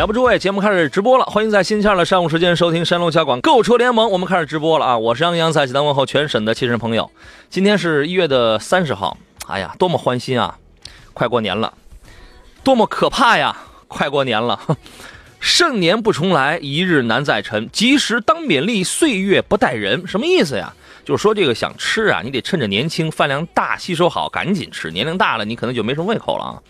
来吧，诸位，节目开始直播了，欢迎在星期二的上午时间收听山东交广购车联盟。我们开始直播了啊！我是杨洋，在济南问候全省的亲人朋友。今天是一月的三十号，哎呀，多么欢欣啊！快过年了，多么可怕呀！快过年了，盛年不重来，一日难再晨。及时当勉励，岁月不待人。什么意思呀？就是说这个想吃啊，你得趁着年轻，饭量大，吸收好，赶紧吃。年龄大了，你可能就没什么胃口了啊。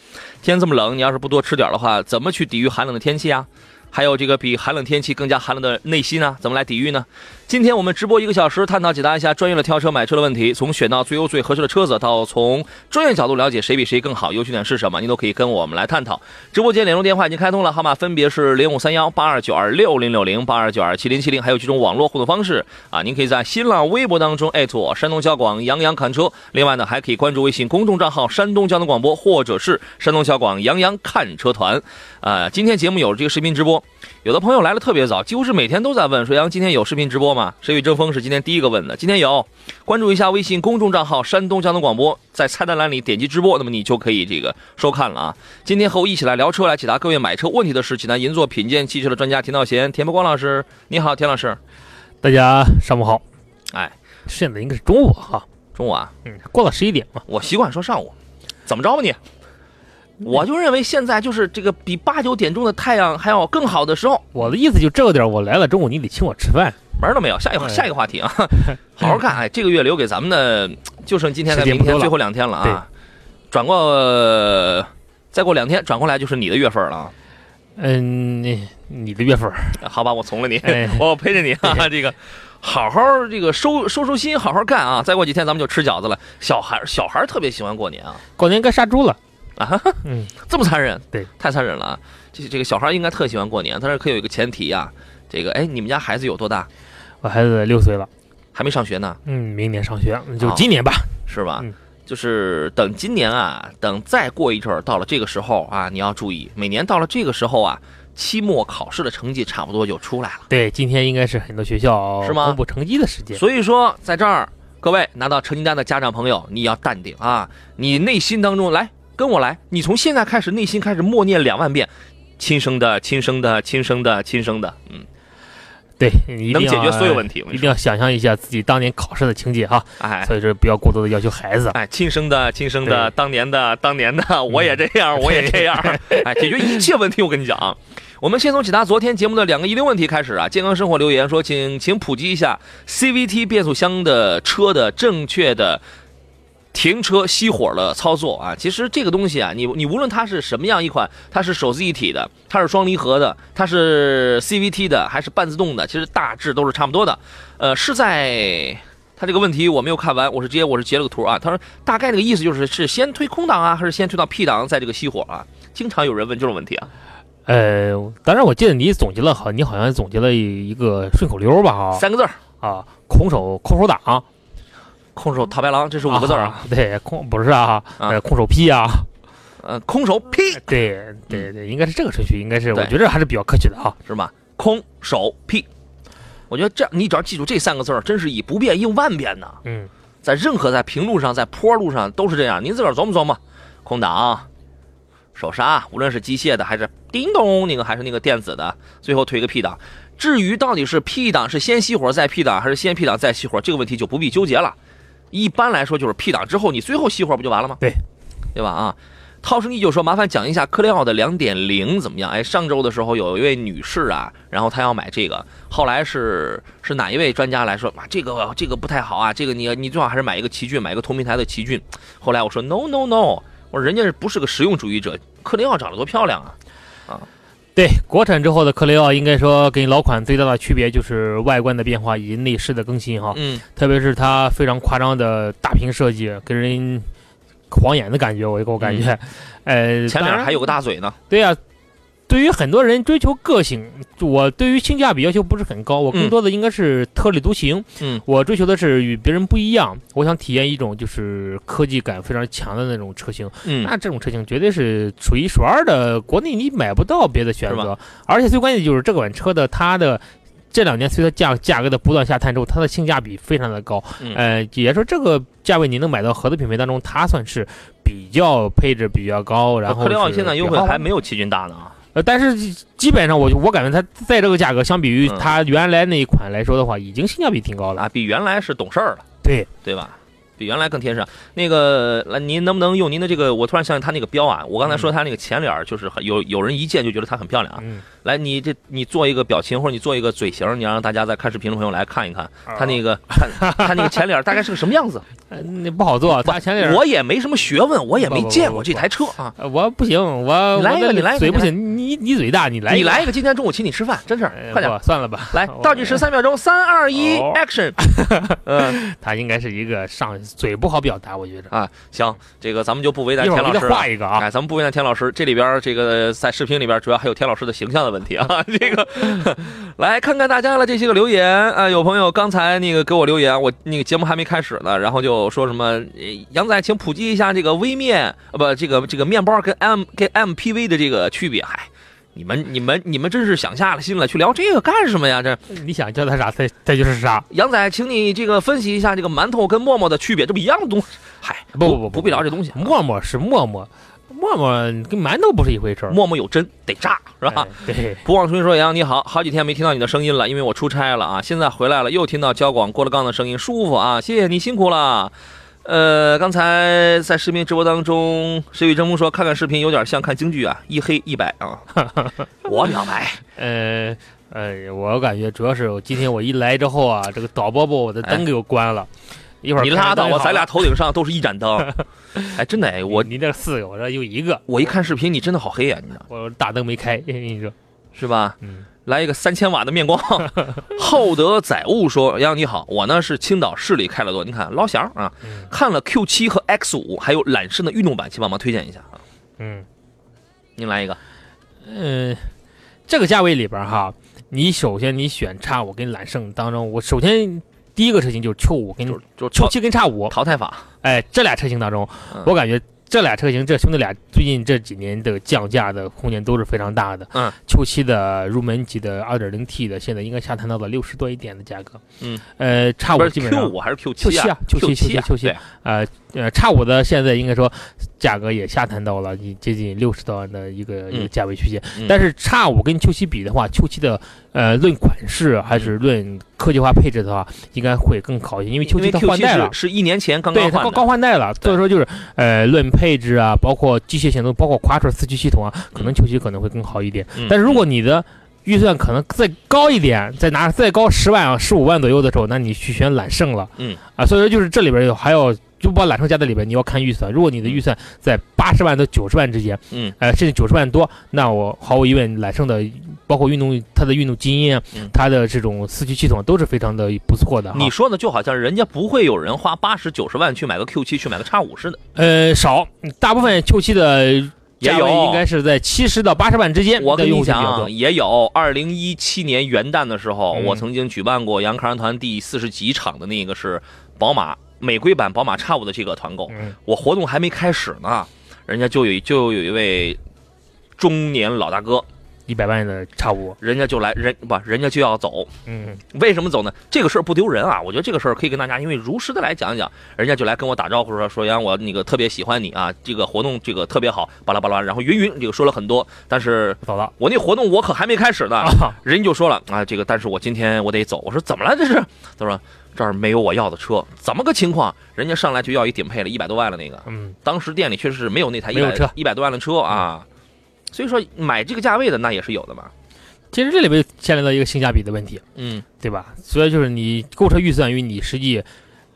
天这么冷，你要是不多吃点的话，怎么去抵御寒冷的天气啊？还有这个比寒冷天气更加寒冷的内心呢？怎么来抵御呢？今天我们直播一个小时，探讨解答一下专业的挑车买车的问题，从选到最优最合适的车子，到从专业角度了解谁比谁更好，优缺点是什么，你都可以跟我们来探讨。直播间联络电话已经开通了，号码分别是零五三幺八二九二六零六零八二九二七零七零，还有几种网络互动方式啊，您可以在新浪微博当中艾特我山东交广杨洋看车，另外呢还可以关注微信公众账号山东交通广播，或者是山东交广杨洋看车团。啊，今天节目有这个视频直播，有的朋友来了特别早，几乎是每天都在问说杨今天有视频直播吗？谁与争锋是今天第一个问的，今天有，关注一下微信公众账号山东交通广播，在菜单栏里点击直播，那么你就可以这个收看了啊。今天和我一起来聊车，来解答各位买车问题的是济南银座品鉴汽车的专家田道贤、田伯光老师，你好，田老师，大家上午好。哎，现在应该是中午哈，中午啊，嗯，过了十一点嘛，我习惯说上午，怎么着吧你？我就认为现在就是这个比八九点钟的太阳还要更好的时候。我的意思就这个点，我来了，中午你得请我吃饭，门都没有。下一个下一个话题啊，好好看。哎，这个月留给咱们的就剩今天和明天最后两天了啊。转过再过两天转过来就是你的月份了啊。嗯，你你的月份？好吧，我从了你，我陪着你啊。这个好好这个收收收心，好好干啊。再过几天咱们就吃饺子了。小孩小孩特别喜欢过年啊，过年该杀猪了。啊，嗯，这么残忍，对，太残忍了啊！这这个小孩应该特喜欢过年，但是可有一个前提呀，这个，哎，你们家孩子有多大？我孩子六岁了，还没上学呢。嗯，明年上学，就今年吧，是吧？就是等今年啊，等再过一阵儿，到了这个时候啊，你要注意，每年到了这个时候啊，期末考试的成绩差不多就出来了。对，今天应该是很多学校是吗？公布成绩的时间。所以说，在这儿，各位拿到成绩单的家长朋友，你要淡定啊，你内心当中来。跟我来，你从现在开始内心开始默念两万遍，亲生的，亲生的，亲生的，亲生的，嗯，对，能解决所有问题。一定要想象一下自己当年考试的情节哈，哎，所以说不要过多的要求孩子，哎，亲生的，亲生的，当年的，当年的，我也这样，我也这样，哎，解决一切问题。我跟你讲，我们先从解答昨天节目的两个遗留问题开始啊。健康生活留言说，请请普及一下 CVT 变速箱的车的正确的。停车熄火的操作啊，其实这个东西啊，你你无论它是什么样一款，它是手自一体的，它是双离合的，它是 CVT 的，还是半自动的，其实大致都是差不多的。呃，是在他这个问题我没有看完，我是直接我是截了个图啊。他说大概那个意思就是是先推空档啊，还是先推到 P 档再这个熄火啊？经常有人问这种问题啊。呃，当然我记得你总结了好，你好像总结了一个顺口溜吧？哈，三个字啊，空手空手挡。空手套白狼，这是五个字啊。对，空不是啊，呃，空手劈啊，呃，空手劈。对对对，应该是这个顺序，应该是，我觉得还是比较客气的哈，是吧？空手劈，我觉得这你只要记住这三个字儿，真是以不变应万变呢。嗯，在任何在平路上，在坡路上都是这样，您自个儿琢磨琢磨。空挡，手刹，无论是机械的还是叮咚那个还是那个电子的，最后推个 P 档。至于到底是 P 档是先熄火再 P 档，还是先 P 档再熄火，这个问题就不必纠结了。一般来说就是 P 档之后，你最后熄火不就完了吗？对，对吧？啊，涛声依旧说，麻烦讲一下克雷奥的两点零怎么样？哎，上周的时候有一位女士啊，然后她要买这个，后来是是哪一位专家来说，啊，这个这个不太好啊，这个你你最好还是买一个奇骏，买一个同平台的奇骏。后来我说 No No No，我说人家不是个实用主义者，克雷奥长得多漂亮啊，啊，对，国产之后的克雷奥，应该说跟老款最大的区别就是外观的变化以及内饰的更新哈，嗯，特别是它非常夸张的大屏设计，给人晃眼的感觉，我给我感觉，呃，前脸还有个大嘴呢。对呀、对于很多人追求个性，我对于性价比要求不是很高，我更嗯多的应该是特立独行。嗯，我追求的是与别人不一样，我想体验一种就是科技感非常强的那种车型。嗯，那这种车型绝对是数一数二的，国内你买不到别的选是择。而且最关键就是这款车的它的。这两年随着价价格的不断下探之后，它的性价比非常的高，嗯呃，也说这个价位你能买到合资品牌当中，它算是比较配置比较高，然后克雷奥现在优惠还没有奇骏大呢啊。呃，但是基本上我我感觉它在这个价格，相比于嗯它原来那一款来说的话，已经性价比挺高了。啊，比原来是懂事儿了，对对吧？比原来更贴身。那个，来，您能不能用您的这个？我突然想起它那个标啊，我刚才说它那个前脸儿就是很有有人一见就觉得它很漂亮啊。嗯，来，你这你做一个表情或者你做一个嘴型，你让大家在看视频的朋友来看一看他那个 看它那个前脸大概是个什么样子。呃那不好做，它前脸我也没什么学问，我也没见过这台车啊。呃我不行，我来一个你来一个嘴不行，你你嘴大，你来一个你来一个，今天中午请你吃饭，真事儿，呃快点。不算了吧，来，倒计时三秒钟，三二一哦，action！嗯他应该是一个上嘴不好表达，我觉着。啊，行，这个咱们就不为难田老师了。画一个啊，哎，咱们不为难田老师，这里边这个在视频里边主要还有田老师的形象的问题啊。这个 来看看大家的这些个留言啊，有朋友刚才那个给我留言，我那个节目还没开始呢，然后就说什么呃杨仔，请普及一下这个微面啊不这个这个面包跟 M 跟 MPV 的这个区别。嗨，你们你们你们真是想下了心了，去聊这个干什么呀？这你想叫他啥，他他就是啥。杨仔，请你这个分析一下这个馒头跟馍馍的区别，这不一样的东西。嗨，不不不不必聊这东西。馍馍是馍馍，馍馍跟馒头不是一回事儿，馍馍有针得炸，是吧？哎对，不忘初心说：“杨你好，好几天没听到你的声音了，因为我出差了啊，现在回来了，又听到交广郭德纲的声音，舒服啊，谢谢你辛苦了。呃，刚才在视频直播当中，谁与争锋说看看视频有点像看京剧啊，一黑一白啊，我表白，呃呃，我感觉主要是今天我一来之后啊，这个导播把我的灯给我关了，一会儿你拉倒吧，咱俩头顶上都是一盏灯，哎，真的哎，我你这四个，我这有一个，我一看视频，你真的好黑呀、你知道我大灯没开，跟你说，是吧？嗯，来一个三千瓦的面光。厚德载物说：“杨洋你好，我呢是青岛市里开了多，你看老乡啊，嗯看了 Q 7和 X 5还有揽胜的运动版，请帮忙推荐一下啊。嗯您来一个，嗯、这个价位里边哈，你首先你选叉五跟揽胜当中，我首先第一个车型就是 Q 五跟就就 Q 淘七跟叉五，淘汰法，哎，这俩车型当中，嗯。我感觉这俩车型这兄弟俩最近这几年的降价的空间都是非常大的。嗯，Q 七的入门级的 2.0T 的，现在应该下探到了六十多一点的价格。嗯，呃，差不是五基本 Q 上5还是 Q，Q 7七啊，Q 七 Q 7 Q 七啊，呃呃，叉五的现在应该说价格也下探到了你接近六十多万的一个、一个嗯价位区间。嗯但是叉五跟 Q 七比的话，Q 七的呃论款式还是论科技化配置的话，应该会更好一些，因为 Q 七它换代了。是是一年前刚刚对，它刚换的，刚换代了，所以说就是呃，论配置啊，包括机械性能，包括 Quattro 四驱系统啊，可能 Q 七可能会更好一点。嗯但是如果你的预算可能再高一点，再拿再高十万啊、十五万左右的时候，那你去选揽胜了。嗯啊，所以说就是这里边有还要就把揽胜加在里边，你要看预算。如果你的预算在八十万到九十万之间，嗯呃，甚至九十万多，那我毫无疑问，揽胜的包括运动它的运动基因啊，嗯它的这种四驱系统都是非常的不错的。你说的就好像人家不会有人花八十九十万去买个 Q 七去买个叉五似的，呃少，大部分 Q 七的价位也有应该是在七十到八十万之间。我跟你的用户比较多讲，也有。二零一七年元旦的时候，嗯我曾经举办过杨康团第四十几场的那个是宝马美规版宝马叉五的这个团购。嗯我活动还没开始呢，人家就有就有一位中年老大哥，一百万的差不多，人家就来人不，人家就要走。嗯为什么走呢？这个事儿不丢人啊！我觉得这个事儿可以跟大家因为如实的来讲一讲。人家就来跟我打招呼说说杨，我那个特别喜欢你啊，这个活动这个特别好，巴拉巴拉，然后云云这个说了很多，但是 走了我那活动我可还没开始呢，啊，人家就说了啊，这个但是我今天我得走。我说怎么了这是？他说这儿没有我要的车，怎么个情况？人家上来就要一顶配了，一百多万了那个。嗯，当时店里确实是没有那台一百车一百多万的车啊，所以说买这个价位的那也是有的嘛。其实这里边牵连到一个性价比的问题，嗯对吧？所以就是你购车预算与你实际，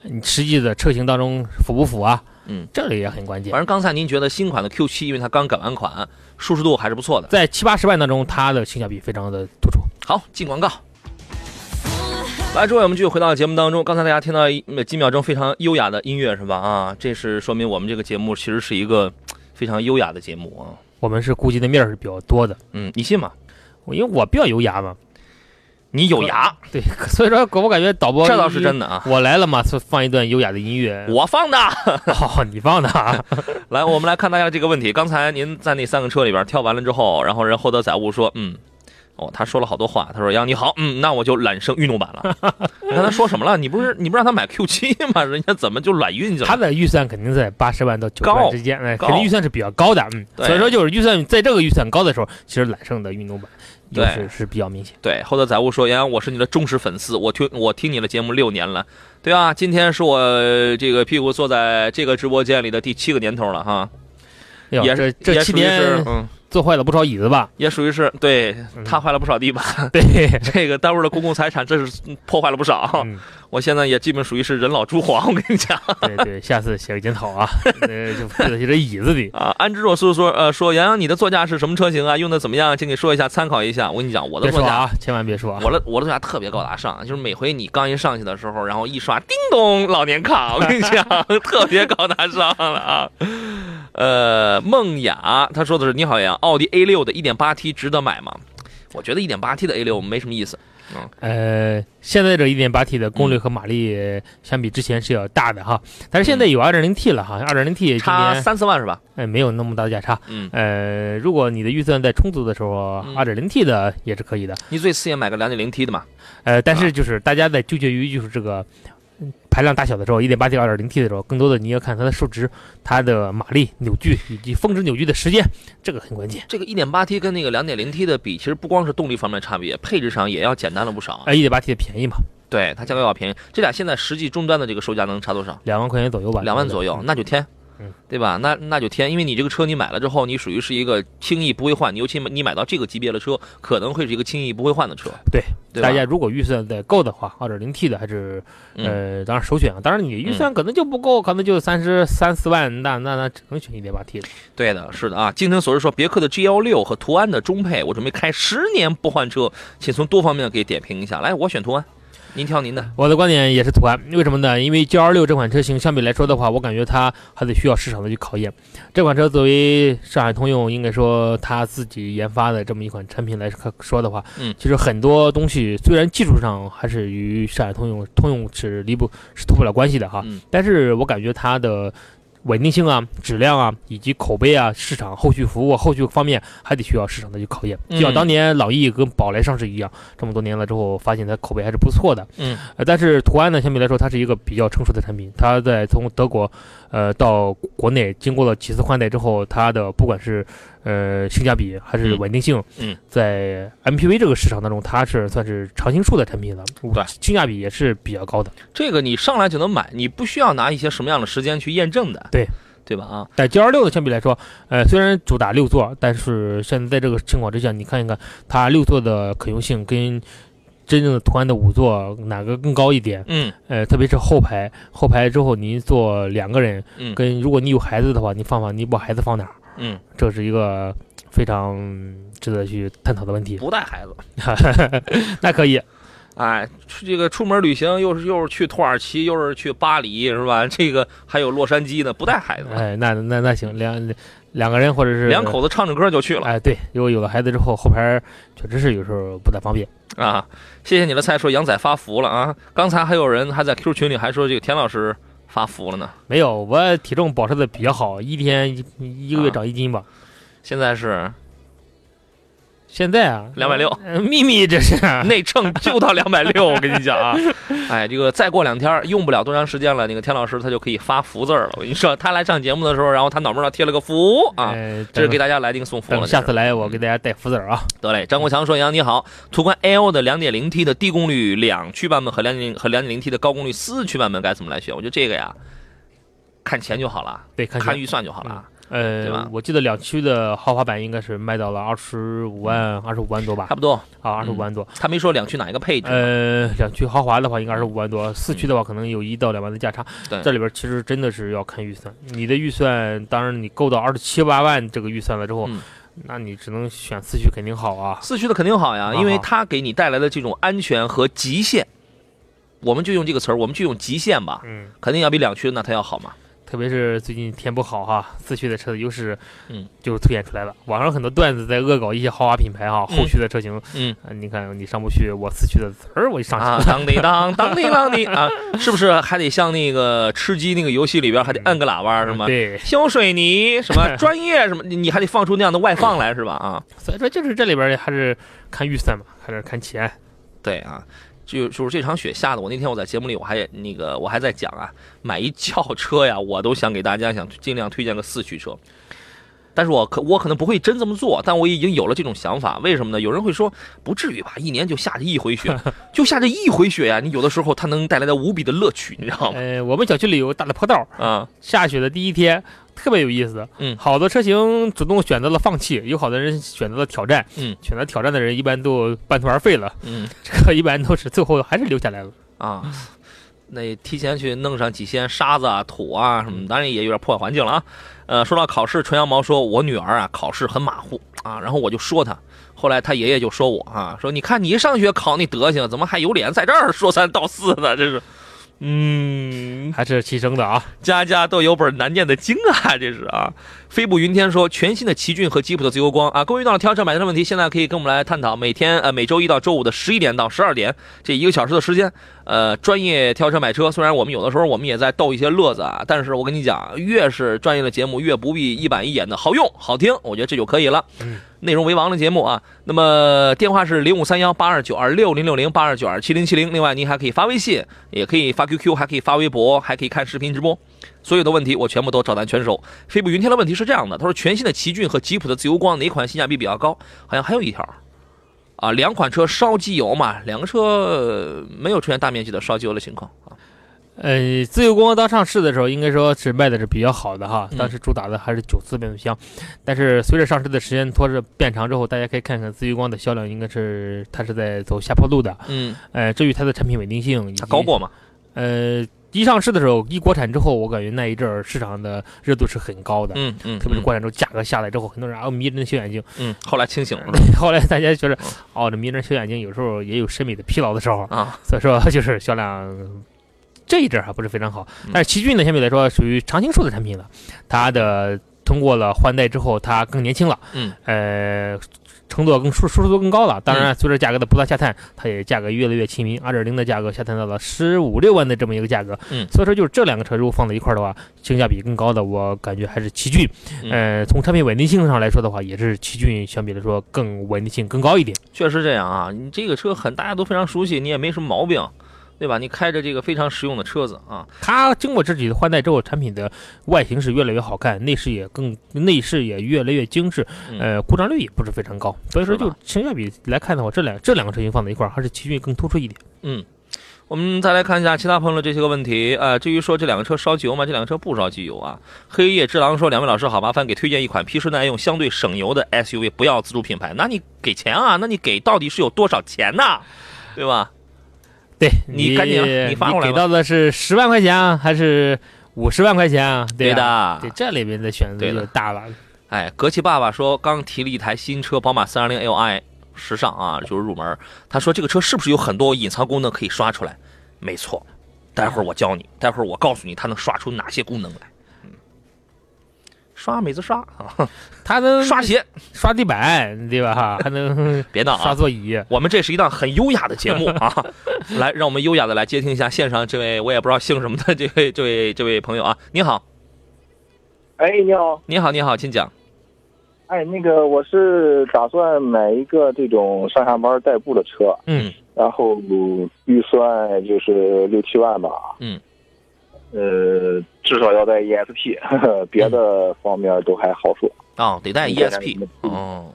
你实际的车型当中符不符啊？嗯，这里也很关键反。正刚才您觉得新款的 Q7，因为它刚改完款，舒适度还是不错的。在七八十万当中，它的性价比非常的突出。好，进广告。来，诸位，我们继续回到节目当中。刚才大家听到几秒钟非常优雅的音乐是吧？啊，这是说明我们这个节目其实是一个非常优雅的节目啊。我们是顾及的面儿是比较多的，嗯，你信吗？因为我比较优雅嘛，你有牙，对，所以说我感觉导播这倒是真的啊。我来了嘛，就放一段优雅的音乐。我放的。哦，你放的啊？来，我们来看大家这个问题。刚才您在那三个车里边跳完了之后，然后人厚德载物说，嗯，哦，他说了好多话。他说：“杨你好，嗯，那我就揽胜运动版了。”你看他说什么了？你不是你不让他买 Q 七吗？人家怎么就揽运去了？他的预算肯定在八十万到九十万之间，哎，肯定预算是比较高的，嗯，所以说就是预算在这个预算高的时候，其实揽胜的运动版优对势是比较明显。对，厚德载物说：“杨洋，我是你的忠实粉丝，我听我听你的节目六年了。对啊，今天是我呃这个屁股坐在这个直播间里的第七个年头了哈，也是这七年嗯，坐坏了不少椅子吧？也属于是对嗯踏坏了不少地板，对，这个单位的公共财产这是破坏了不少。嗯，我现在也基本属于是人老珠黄，我跟你讲。对对，下次写个检讨啊，呃，就负责写这椅子里。啊，安之若素说，呃，说杨洋，你的座驾是什么车型啊？用的怎么样？请你说一下，参考一下。我跟你讲，我的座驾，啊，千万别说啊！我的我的座驾特别高大上，就是每回你刚一上去的时候，然后一刷，叮咚，老年卡，我跟你讲，特别高大上了啊。呃，梦雅他说的是，你好呀，奥迪 A 六的 1.8T 值得买吗？我觉得 1.8T 的 A 六没什么意思。呃，现在这 1.8T 的功率和马力相比之前是要大的哈，但是现在有 2.0T 了哈，2.0T 今差年三四万是吧？哎没有那么大的价差。嗯，呃，如果你的预算在充足的时候嗯，2.0T 的也是可以的。你最次也买个 2.0T 的嘛？呃，但是就是大家在纠结于就是这个嗯排量大小的时候，1.8T、2.0T 的时候，更多的你要看它的数值、它的马力、扭矩以及峰值扭矩的时间，这个很关键。这个 1.8T 跟那个 2.0T 的比，其实不光是动力方面差别，配置上也要简单了不少。哎，1.8T 的便宜嘛，对，它价格要便宜。这俩现在实际终端的这个售价能差多少？两万块钱左右吧，两万左右，那就添嗯，对吧？那那就添，因为你这个车你买了之后，你属于是一个轻易不会换，你尤其你买到这个级别的车，可能会是一个轻易不会换的车。对，对大家如果预算得够的话二点零 T 的还是嗯呃，当然首选啊。当然你预算可能就不够，可能就三十三四万，那那那只能选一点八 T 的。对的，是的啊。精诚所至说，别克的 GL 六和途安的中配，我准备开十年不换车，请从多方面给点评一下。来，我选途安，您挑您的。我的观点也是途安，为什么呢？因为 G L 六这款车型相比来说的话，我感觉它还得需要市场的去考验。这款车作为上海通用，应该说它自己研发的这么一款产品来说的话，嗯其实很多东西虽然技术上还是与上海通用通用是离不是脱不了关系的哈，嗯但是我感觉它的稳定性啊、质量啊，以及口碑啊、市场后续服务、后续方面还得需要市场的去考验。嗯就像当年朗逸跟宝来上市一样，这么多年了之后，发现它口碑还是不错的。嗯呃，但是途安呢，相比来说，它是一个比较成熟的产品。它在从德国，呃，到国内经过了几次换代之后，它的不管是呃性价比还是嗯稳定性，嗯在 MPV 这个市场当中，它是算是常青树的产品了，对性价比也是比较高的。这个你上来就能买，你不需要拿一些什么样的时间去验证的。对。对吧？啊，在 G 二六的，相比来说，呃，虽然主打六座，但是现在在这个情况之下，你看一看它六座的可用性跟真正的途安的五座哪个更高一点？嗯呃，特别是后排，后排之后您坐两个人，嗯跟如果你有孩子的话，你放放你把孩子放哪儿？嗯，这是一个非常值得去探讨的问题。不带孩子。那可以，哎，出这个出门旅行又是又是去土耳其，又是去巴黎，是吧？这个还有洛杉矶呢，不带孩子，哎，那那那行，两两个人或者是两口子唱着歌就去了哎，对，如果有了孩子之后，后排确实是有时候不太方便。啊！谢谢你的菜，说杨仔发福了啊！刚才还有人还在 Q 群里还说这个田老师发福了呢，没有，我体重保持的比较好，一天一一个月啊长一斤吧。现在是现在啊，260呃秘密这是 内秤就到两百六，我跟你讲啊，哎，这个再过两天用不了多长时间了，那个田老师他就可以发福字了。我跟你说，他来上节目的时候，然后他脑门上贴了个福啊，哎这是给大家来定送福了。等下次来我给大家带福字啊。得嘞，张国强说：“杨你好，途观 L 的两点零 T 的低功率两驱版本和2.0和两点零 T 的高功率四驱版本该怎么来选？我觉得这个呀，看钱就好了，对，看预算就好了。对吧呃，我记得两驱的豪华版应该是卖到了二十五万，二十五万多吧差？不多。啊，二十五万多。他没说两驱哪一个配置。呃，两驱豪华的话应该是五万多，四驱的话可能有一到两万的价差。嗯对这里边其实真的是要看预算，你的预算，当然你够到二十七八万这个预算了之后，嗯那你只能选四驱肯定好啊。四驱的肯定好呀，啊因为它给你带来的这种安全和极限，我们就用这个词儿，我们就用极限吧，嗯，肯定要比两驱的那它要好嘛。特别是最近天不好哈，四驱的车的优势，嗯，就凸显出来了。网上很多段子在恶搞一些豪华品牌哈，嗯后驱的车型，嗯啊你看你上不去，我四驱的词儿我就上去当滴当，当滴当滴啊，是不是还得像那个吃鸡那个游戏里边还得摁个喇叭是吗？对，修水泥什么 专业什么，你你还得放出那样的外放来是吧？啊，所以说就是这里边还是看预算嘛，还是看钱。对啊，就就是这场雪下的，我那天我在节目里我还那个我还在讲啊，买一轿车呀，我都想给大家想尽量推荐个四驱车。但是我可我可能不会真这么做，但我已经有了这种想法。为什么呢？有人会说，不至于吧？一年就下这一回雪，就下这一回雪呀！你有的时候它能带来的无比的乐趣，你知道吗？呃，我们小区里有个大的坡道，啊，下雪的第一天特别有意思。嗯好多车型主动选择了放弃，有好多人选择了挑战。嗯，选择挑战的人一般都半途而废了，嗯这个一般都是最后还是留下来了。啊，那提前去弄上几些沙子啊、土啊什么，当然也有点破坏环境了啊。呃，说到考试，纯羊毛说，我女儿啊考试很马虎啊，然后我就说她，后来她爷爷就说我啊，说你看你一上学考那德行，怎么还有脸在这儿说三道四的？这是，嗯，还是亲生的啊。家家都有本难念的经啊，这是啊。飞步云天说，全新的奇骏和吉普的自由光啊，关于遇到了挑车买车的问题，现在可以跟我们来探讨。每天呃每周一到周五的十一点到十二点这一个小时的时间，呃，专业挑车买车。虽然我们有的时候我们也在逗一些乐子啊，但是我跟你讲，越是专业的节目，越不必一板一眼的好用好听，我觉得这就可以了。嗯，内容为王的节目啊，那么电话是零五三幺八二九二六零六零八二九二七零七零。另外，您还可以发微信，也可以发 QQ，还可以发微博，还可以看视频直播。所有的问题我全部都照单全收。飞步云天的问题是这样的，他说全新的奇骏和吉普的自由光哪款性价比比较高？好像还有一条，啊，两款车烧机油嘛，两个车呃没有出现大面积的烧机油的情况啊。呃，自由光刚上市的时候，应该说是卖的是比较好的哈嗯，当时主打的还是九速变速箱，但是随着上市的时间拖着变长之后，大家可以看看自由光的销量，应该是它是在走下坡路的。嗯，呃，至于它的产品稳定性，它高过嘛？呃，一上市的时候，一国产之后，我感觉那一阵儿市场的热度是很高的，嗯嗯，特别是国产之后价格下来之后，很多人啊迷人的小眼睛，嗯，后来清醒了 后来大家觉得嗯，哦，这迷人小眼睛有时候也有审美的疲劳的时候，啊，所以说 就是销量这一阵儿还不是非常好嗯。但是奇骏呢，相对来说属于常青树的产品了，它的通过了换代之后，它更年轻了，嗯，呃。程度更舒舒适度更高了，当然，随着价格的不断下探，它也价格越来越亲民。二点零的价格下探到了十五六万的这么一个价格，嗯所以说就是这两个车如果放在一块儿的话，性价比更高的，我感觉还是奇骏。嗯呃，从产品稳定性上来说的话，也是奇骏相比来说更稳定性更高一点。确实这样啊，你这个车很大家都非常熟悉，你也没什么毛病，对吧？你开着这个非常实用的车子啊，它经过这几次换代之后，产品的外形是越来越好看，内饰也更内饰也越来越精致，嗯呃，故障率也不是非常高。所以说，就性价比来看的话，这两这两个车型放在一块儿，还是奇骏更突出一点。嗯。我们再来看一下其他朋友的这些个问题啊、至于说这两个车烧机油吗？这两个车不烧机油啊。黑夜之狼说：“两位老师好，麻烦给推荐一款皮实耐用、相对省油的 SUV，不要自主品牌。那你给钱啊？那你给到底是有多少钱呢？对吧？对你赶紧啊你发过来给到的是十万块钱啊，还是五十万块钱啊？对吧？的对，这里面的选择就大了。哎，格奇爸爸说刚提了一台新车，宝马三二零 Li，时尚啊，就是入门。他说这个车是不是有很多隐藏功能可以刷出来？没错，待会儿我教你，待会儿我告诉你它能刷出哪些功能来。嗯，刷每次刷啊，他能 刷鞋，刷地板，对吧？哈，还能 别闹啊！刷座椅。我们这是一档很优雅的节目啊，来，让我们优雅的来接听一下线上这位我也不知道姓什么的这位这位这位朋友啊，你好，哎，你好，你好，你好，请讲。哎，那个我是打算买一个这种上下班代步的车，嗯然后预算就是六七万吧，嗯，呃，至少要带 ESP，呵呵别的方面都还好说。哦，得带 ESP 哦。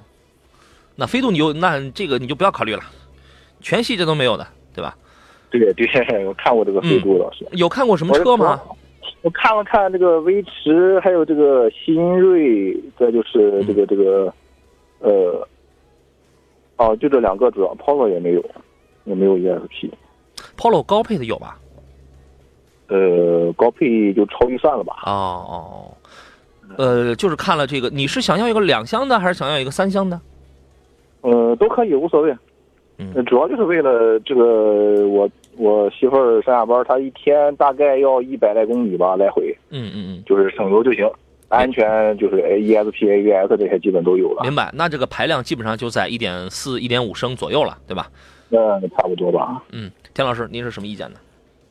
那飞度你就那这个你就不要考虑了，全系这都没有的，对吧？对对，我看过这个飞度老师。有看过什么车吗？我看了看这个威驰，还有这个新锐，再就是这个这个，呃，哦，就这两个主要，Polo 也没有，也没有 ESP。Polo 高配的有吧？呃，高配就超预算了吧？哦哦，呃，就是看了这个，你是想要一个两厢的，还是想要一个三厢的？呃，都可以，无所谓。嗯呃主要就是为了这个，我我媳妇儿上下班，她一天大概要一百来公里吧，来回，嗯嗯嗯，就是省油就行。安全就是 A ESP、ABS 这些基本都有了，明白。那这个排量基本上就在一点四、一点五升左右了，对吧？那差不多吧。嗯，田老师，您是什么意见呢？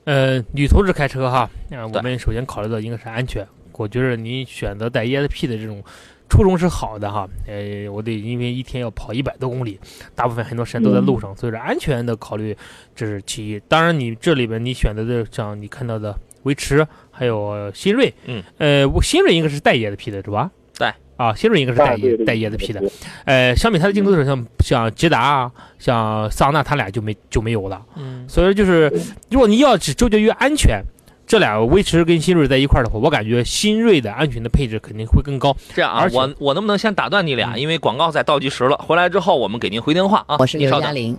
呃，女同志开车哈，啊、对我们首先考虑到应该是安全。我觉得你选择带 ESP 的这种初衷是好的哈。呃，我得因为一天要跑一百多公里，大部分很多时间都在路上，所以说安全的考虑这是其一。当然，你这里边你选择的像你看到的威驰，还有新锐，嗯，呃，我新锐应该是带 ESP 的是吧？带啊，新锐应该是带啊对对带 ESP 的。呃，相比它的竞争对手像像捷达啊，像桑塔纳，它俩就没就没有了。嗯所以说就是，如果你要只纠结于安全，这俩威驰跟新锐在一块儿的话，我感觉新锐的安全的配置肯定会更高。这样啊而，且我我能不能先打断你俩？嗯因为广告在倒计时了，回来之后我们给您回电话啊。我是。刘嘉玲。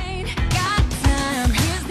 ain't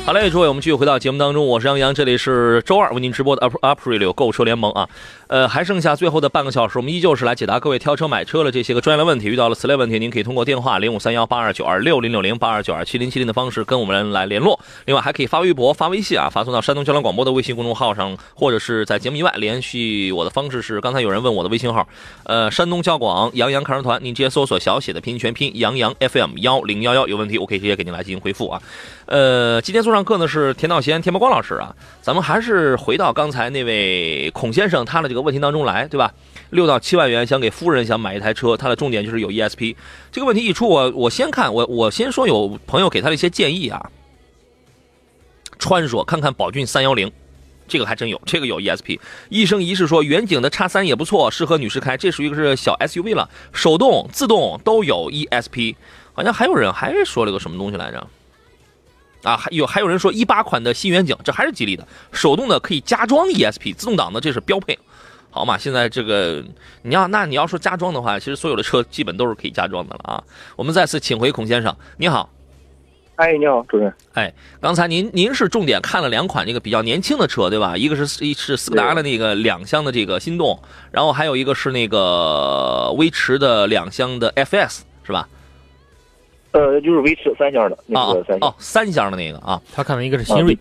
好嘞，诸位，我们继续回到节目当中，我是杨洋，这里是周二为您直播的 Up Up Radio 购车联盟啊，呃，还剩下最后的半个小时，我们依旧是来解答各位挑车买车的这些个专业的问题。遇到了此类问题，您可以通过电话零五三幺八二九二六零六零八二九二七零七零的方式跟我们来联络。另外还可以发微博、发微信啊，发送到山东交通广播的微信公众号上，或者是在节目以外联系我的方式是，刚才有人问我的微信号，呃，山东交广杨洋看车团，您直接搜索小写的拼音全拼杨洋 FM 幺零幺幺，有问题我可以直接给您来进行回复啊。呃，今天做上课呢是田道贤、田伯光老师啊，咱们还是回到刚才那位孔先生他的这个问题当中来，对吧？六到七万元想给夫人想买一台车，他的重点就是有 ESP。这个问题一出，我我先看我我先说有朋友给他的一些建议啊，穿说看看宝骏三幺零。这个还真有，这个有 ESP。一生一世说远景的叉三也不错，适合女士开。这属于是小 SUV 了，手动、自动都有 ESP。好像还有人还说了个什么东西来着？啊，还有还有人说一八款的新远景，这还是吉利的，手动的可以加装 ESP，自动挡的这是标配。好嘛，现在这个你要那你要说加装的话，其实所有的车基本都是可以加装的了啊。我们再次请回孔先生，你好。哎，你好，主任。哎刚才您您是重点看了两款这个比较年轻的车，对吧？一个是一是斯柯达的那个两厢的这个心动，然后还有一个是那个威驰的两厢的 FS，是吧？呃，就是维持三厢的那啊个三厢哦，三厢的那个啊，他看的一个是新锐，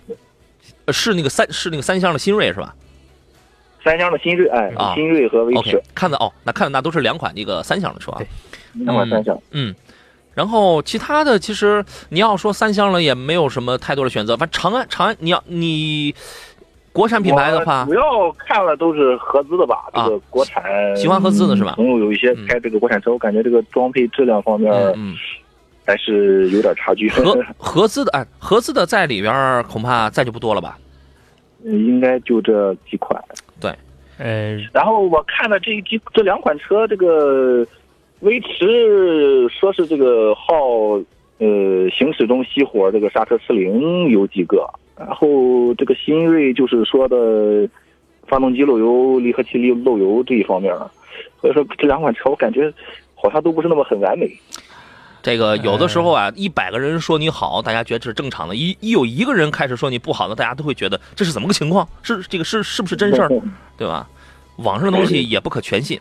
呃是那个三是那个三厢的新锐是吧？三厢的新锐，哎啊，新锐和威驰？OK，看的哦，那看的那都是两款这个三厢的车啊。两款三厢。嗯，然后其他的其实你要说三厢了也没有什么太多的选择，反正长安长安你要你国产品牌的话主，要看了都是合资的吧，这啊个国产喜欢合资的是吧？朋友有一些嗯。开这个国产车，我感觉这个装配质量方面嗯嗯，还是有点差距。合合资的哎，合资的在里边儿恐怕再就不多了吧？应该就这几款。对呃，然后我看了这几这两款车，这个威驰说是这个耗呃行驶中熄火，这个刹车失灵有几个，然后这个新锐就是说的发动机漏油、离合器漏油这一方面，所以说这两款车我感觉好像都不是那么很完美。这个有的时候啊，一百个人说你好，大家觉得这是正常的；一一有一个人开始说你不好的，大家都会觉得这是怎么个情况？是这个是是不是真事儿，对吧？网上的东西也不可全信。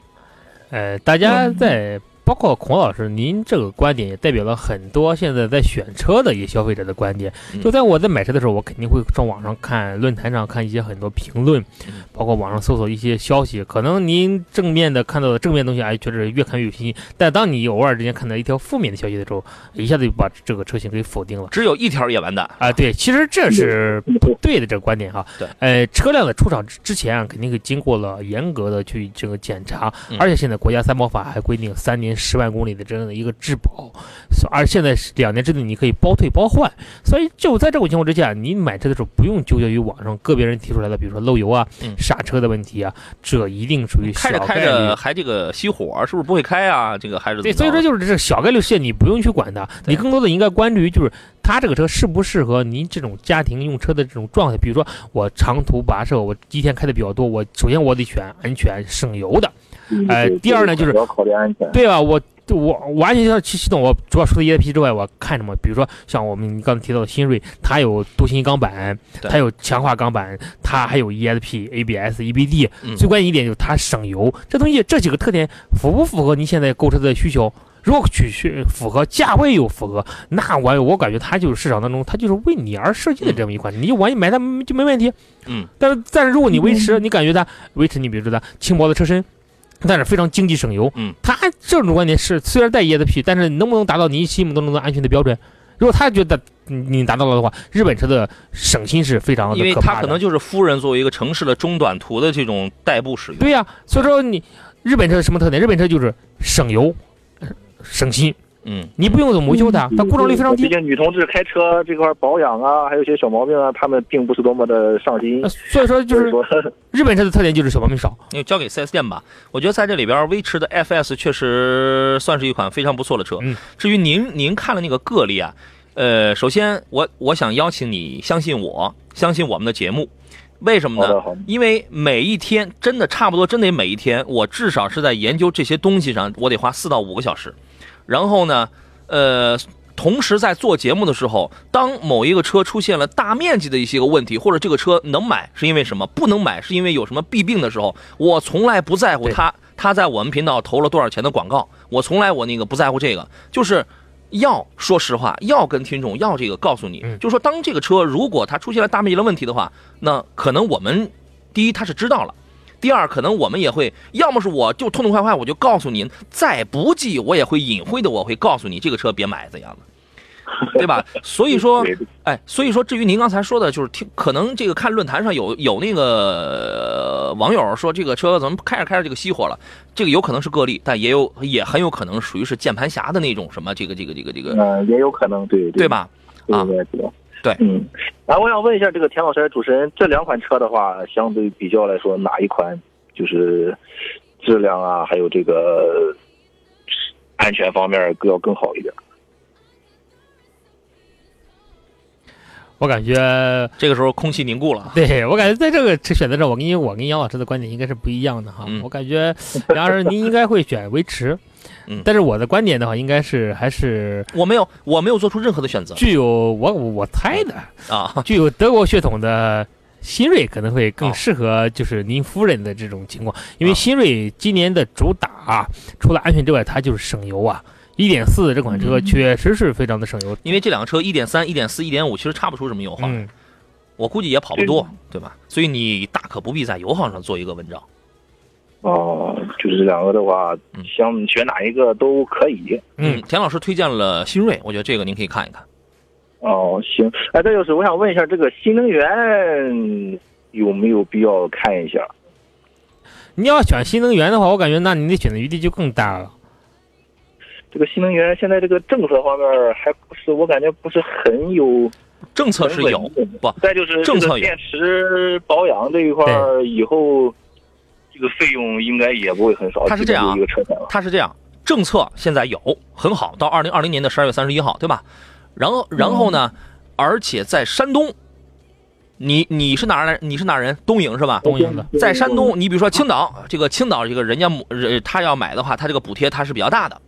呃，大家在包括孔老师，您这个观点也代表了很多现在在选车的一些消费者的观点。嗯就在我在买车的时候，我肯定会上网上看、论坛上看一些很多评论嗯，包括网上搜索一些消息。可能您正面的看到的正面东西，哎，觉得越看越有信心。但当你偶尔之间看到一条负面的消息的时候，一下子就把这个车型给否定了。只有一条也完蛋。啊，对，其实这是不对的这个观点哈。对，呃，车辆的出厂之之前啊，肯定是经过了严格的去这个检查，嗯而且现在国家三包法还规定三年十万公里的这样的一个质保，所而现在是两年之内你可以包退包换，所以就在这种情况之下，你买车的时候不用纠结于网上个别人提出来的，比如说漏油啊、嗯刹车的问题啊，这一定属于开着开着还这个熄火，是不是不会开啊？这个还是对，所以说就是这小概率事件，你不用去管它，你更多的应该关注于就是它这个车适不适合您这种家庭用车的这种状态。比如说我长途跋涉，我一天开的比较多，我首先我得选安全省油的，呃第二呢就是要考虑安全。对吧？我我我安全系系统，我主要除了 ESP 之外，我看什么？比如说像我们刚才提到的新锐，它有镀锌钢板，它有强化钢板，它还有 ESP、ABS、EBD，嗯最关键一点就是它省油。这东西这几个特点符不符合您现在购车的需求？如果取需符合，价位又符合，那我我感觉它就是市场当中它就是为你而设计的这么一款，你就完买它就没问题。嗯，但是但是如果你维持，你感觉它维持，你比如说它轻薄的车身，但是非常经济省油，嗯，他这种观点是虽然带椰子屁但是能不能达到您心目当中的安全的标准？如果他觉得你你达到了的话，日本车的省心是非常的因为可怕的它可能就是夫人作为一个城市的中短途的这种代步使用。对呀、所以说你日本车什么特点？日本车就是省油、呃省心，嗯，你不用怎么维修它，它故障率非常低。毕竟女同志开车这块保养啊，还有一些小毛病啊，他们并不是多么的上心呃。所以说就是说，日本车的特点就是小毛病少。因为交给 4S 店吧，我觉得在这里边，威驰的 FS 确实算是一款非常不错的车。嗯，至于您您看了那个个例啊，呃，首先我我想邀请你相信我，相信我们的节目，为什么呢？好的好的，因为每一天真的差不多，真得每一天，我至少是在研究这些东西上，我得花四到五个小时。然后呢，呃，同时在做节目的时候，当某一个车出现了大面积的一些个问题，或者这个车能买是因为什么，不能买是因为有什么弊病的时候，我从来不在乎他他在我们频道投了多少钱的广告，我从来我那个不在乎这个，就是。要说实话，要跟听众要这个告诉你，嗯。就是说，当这个车如果它出现了大面积的问题的话，那可能我们第一他是知道了，第二可能我们也会，要么是我就痛痛快快我就告诉您，再不济我也会隐晦的我会告诉你这个车别买怎样的，对吧？所以说，哎，所以说至于您刚才说的，就是听可能这个看论坛上有有那个、呃网友说这个车怎么开着开着这个熄火了，这个有可能是个例，但也有也很有可能属于是键盘侠的那种什么这个这个这个这个，嗯，也有可能，对对？吧？啊对嗯。然后我想问一下，这个田老师主持人，这两款车的话，相对比较来说，哪一款就是质量啊，还有这个安全方面更要更好一点？我感觉，这个时候空气凝固了，对我感觉在这个选择上，我跟你我跟杨老师的观点应该是不一样的哈。嗯我感觉杨老师您应该会选威驰，嗯。但是我的观点的话，应该是还是我没有我没有做出任何的选择。具有我我猜的啊，具有德国血统的新锐可能会更哦。适合就是您夫人的这种情况，因为啊。新锐今年的主打、啊、除了安全之外，它就是省油啊。一点四这款车嗯。确实是非常的省油，因为这两个车一点三、一点四、一点五其实差不出什么油耗，嗯，我估计也跑不多，对吧？所以你大可不必在油耗上做一个文章。哦，就是这两个的话嗯，想选哪一个都可以。嗯，田老师推荐了新锐，我觉得这个您可以看一看。哦，行。哎，再就是我想问一下，这个新能源有没有必要看一下？你要选新能源的话，我感觉那你的选择余地就更大了。这个新能源现在这个政策方面还不是，我感觉不是很有。政策是有，不再就是政策电池保养这一块，以后这个费用应该也不会很少。它是这样啊基本就一个车险。它是这样，政策现在有很好，到二零二零年的十二月三十一号，对吧？然后然后呢，而且在山东，你你是哪儿人？你是哪儿人？东营是吧？东营的在山东，你比如说青岛，这个青岛这个人家母呃他要买的话，他这个补贴他是比较大的，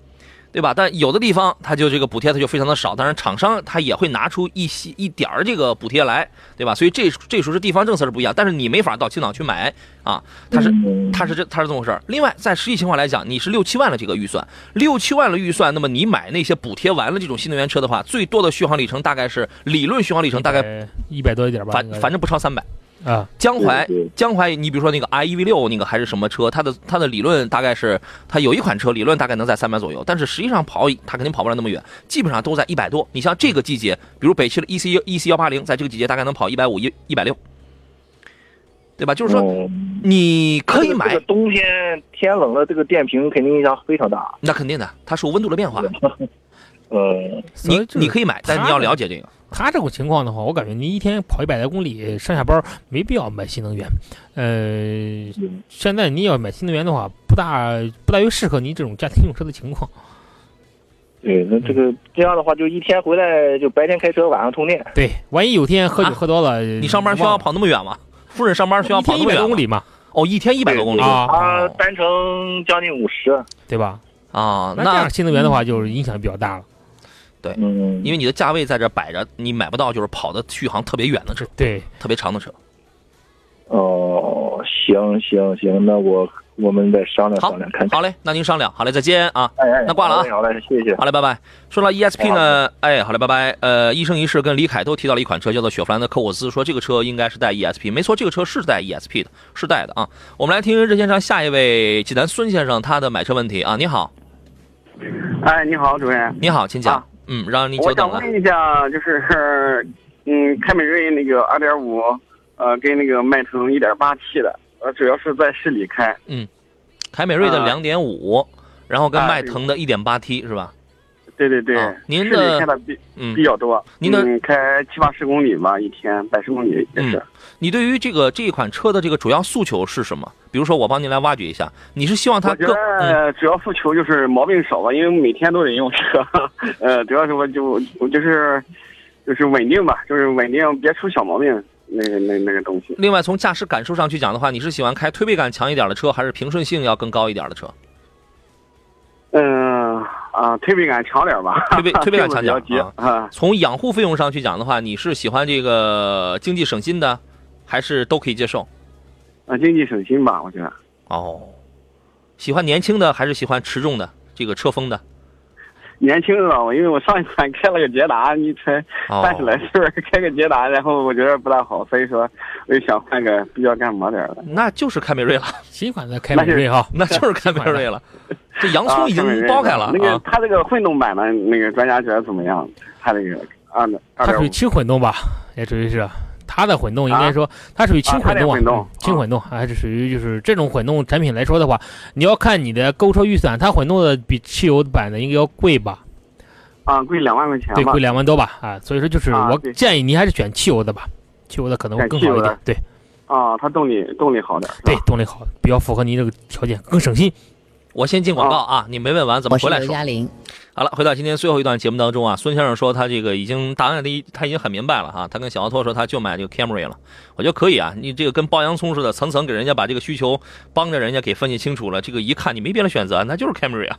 对吧？但有的地方它就这个补贴它就非常的少，当然厂商它也会拿出一些一点儿这个补贴来，对吧？所以这这时候是地方政策是不一样，但是你没法到青岛去买啊，它是嗯它是这它是这么回事儿。另外，在实际情况来讲，你是六七万的这个预算，六七万的预算，那么你买那些补贴完了这种新能源车的话，最多的续航里程大概是理论续航里程大概概一百多一点吧，反反正不超三百。啊，江淮江淮，你比如说那个 iEV 六那个还是什么车，它的它的理论大概是它有一款车理论大概能在三百左右，但是实际上跑它肯定跑不了那么远，基本上都在一百多。你像这个季节，比如北汽的 EC EC 幺八零，在这个季节大概能跑一百五一一百六，对吧？就是说哦你可以买这个，冬天天冷了，这个电瓶肯定影响非常大。那肯定的，它受温度的变化，呃，你你可以买，但是你要了解这个。他这种情况的话，我感觉你一天跑一百来公里，上下班没必要买新能源。呃，现在你要买新能源的话，不大不大于适合你这种家庭用车的情况。对，那这个这样的话，就一天回来就白天开车，晚上充电。对，万一有天喝酒啊喝多了，你上班需要跑那么远吗？夫人上班需要跑一百？多公里吗，哦，一天一百多公里啊它单程将近五十。对吧？啊，那这样新能源的话，就是影响比较大了。嗯，因为你的价位在这摆着，你买不到就是跑的续航特别远的车，对，特别长的车。哦，行行行，那我我们再商量商量看看。好嘞，那您商量，好嘞，再见啊。哎哎，那挂了啊好嘞，好嘞，谢谢。好嘞，拜拜。说到 ESP 呢，哎，好嘞，拜拜。呃，一生一世跟李凯都提到了一款车，叫做雪佛兰的科沃兹，说这个车应该是带 ESP，没错，这个车是带 ESP 的，是带的啊。我们来听热线上下一位济南孙先生他的买车问题啊。你好，哎，你好，主任。你好，请讲。啊嗯，让你久我等了。我想问一下，就是，嗯，凯美瑞那个2.5，呃，跟那个迈腾 1.8T 的，呃，主要是在市里开。嗯凯美瑞的啊两点五，然后跟啊迈腾的一点八 T 是吧？对对对，啊您市的里开的比嗯比，较多，您的嗯，开七八十公里吧，一天百十公里也是。你对于这个这一款车的这个主要诉求是什么？比如说，我帮您来挖掘一下，你是希望它我觉更嗯得主要诉求就是毛病少吧，因为每天都得用车，呃，主要是我就我就是就是稳定吧，就是稳定，别出小毛病，那个那那个东西。另外，从驾驶感受上去讲的话，你是喜欢开推背感强一点的车，还是平顺性要更高一点的车？嗯啊，推背感强点吧，推背 推背感强点啊。从养护费用上去讲的话，你是喜欢这个经济省心的，还是都可以接受？啊，经济省心吧，我觉得。哦，喜欢年轻的还是喜欢持重的这个车风的？年轻的吧，我因为我上一款开了个捷达，你才哦，三十来岁儿开个捷达，然后我觉得不大好，所以说我就想换个比较干磨点儿的。那就是凯美瑞了，新款的凯美瑞哈，那就是凯美瑞了。这洋葱已经剥开了那个啊！它这个混动版的那个专家觉得怎么样？它这个二二点五。它属于轻混动吧，也属于是。它的混动应该说，它属于轻混动啊轻混动还是属于就是这种混动产品来说的话，你要看你的购车预算，它混动的比汽油版的应该要贵吧？啊，贵两万块钱对，贵。两万多吧？啊，所以说就是我建议你还是选汽油的吧，汽油的可能会更好一。点对啊，它动力动力好点儿。是吧对，动力好，比较符合您这个条件，更省心。我先进广告啊，你没问完，怎么回来说。刘嘉玲。好了，回到今天最后一段节目当中啊，孙先生说他这个已经答案的他已经很明白了哈，他跟小奥托说他就买这个 Camry 了，我觉得可以啊，你这个跟剥洋葱似的，层层给人家把这个需求帮着人家给分析清楚了，这个一看你没别的选择，那就是 Camry 啊，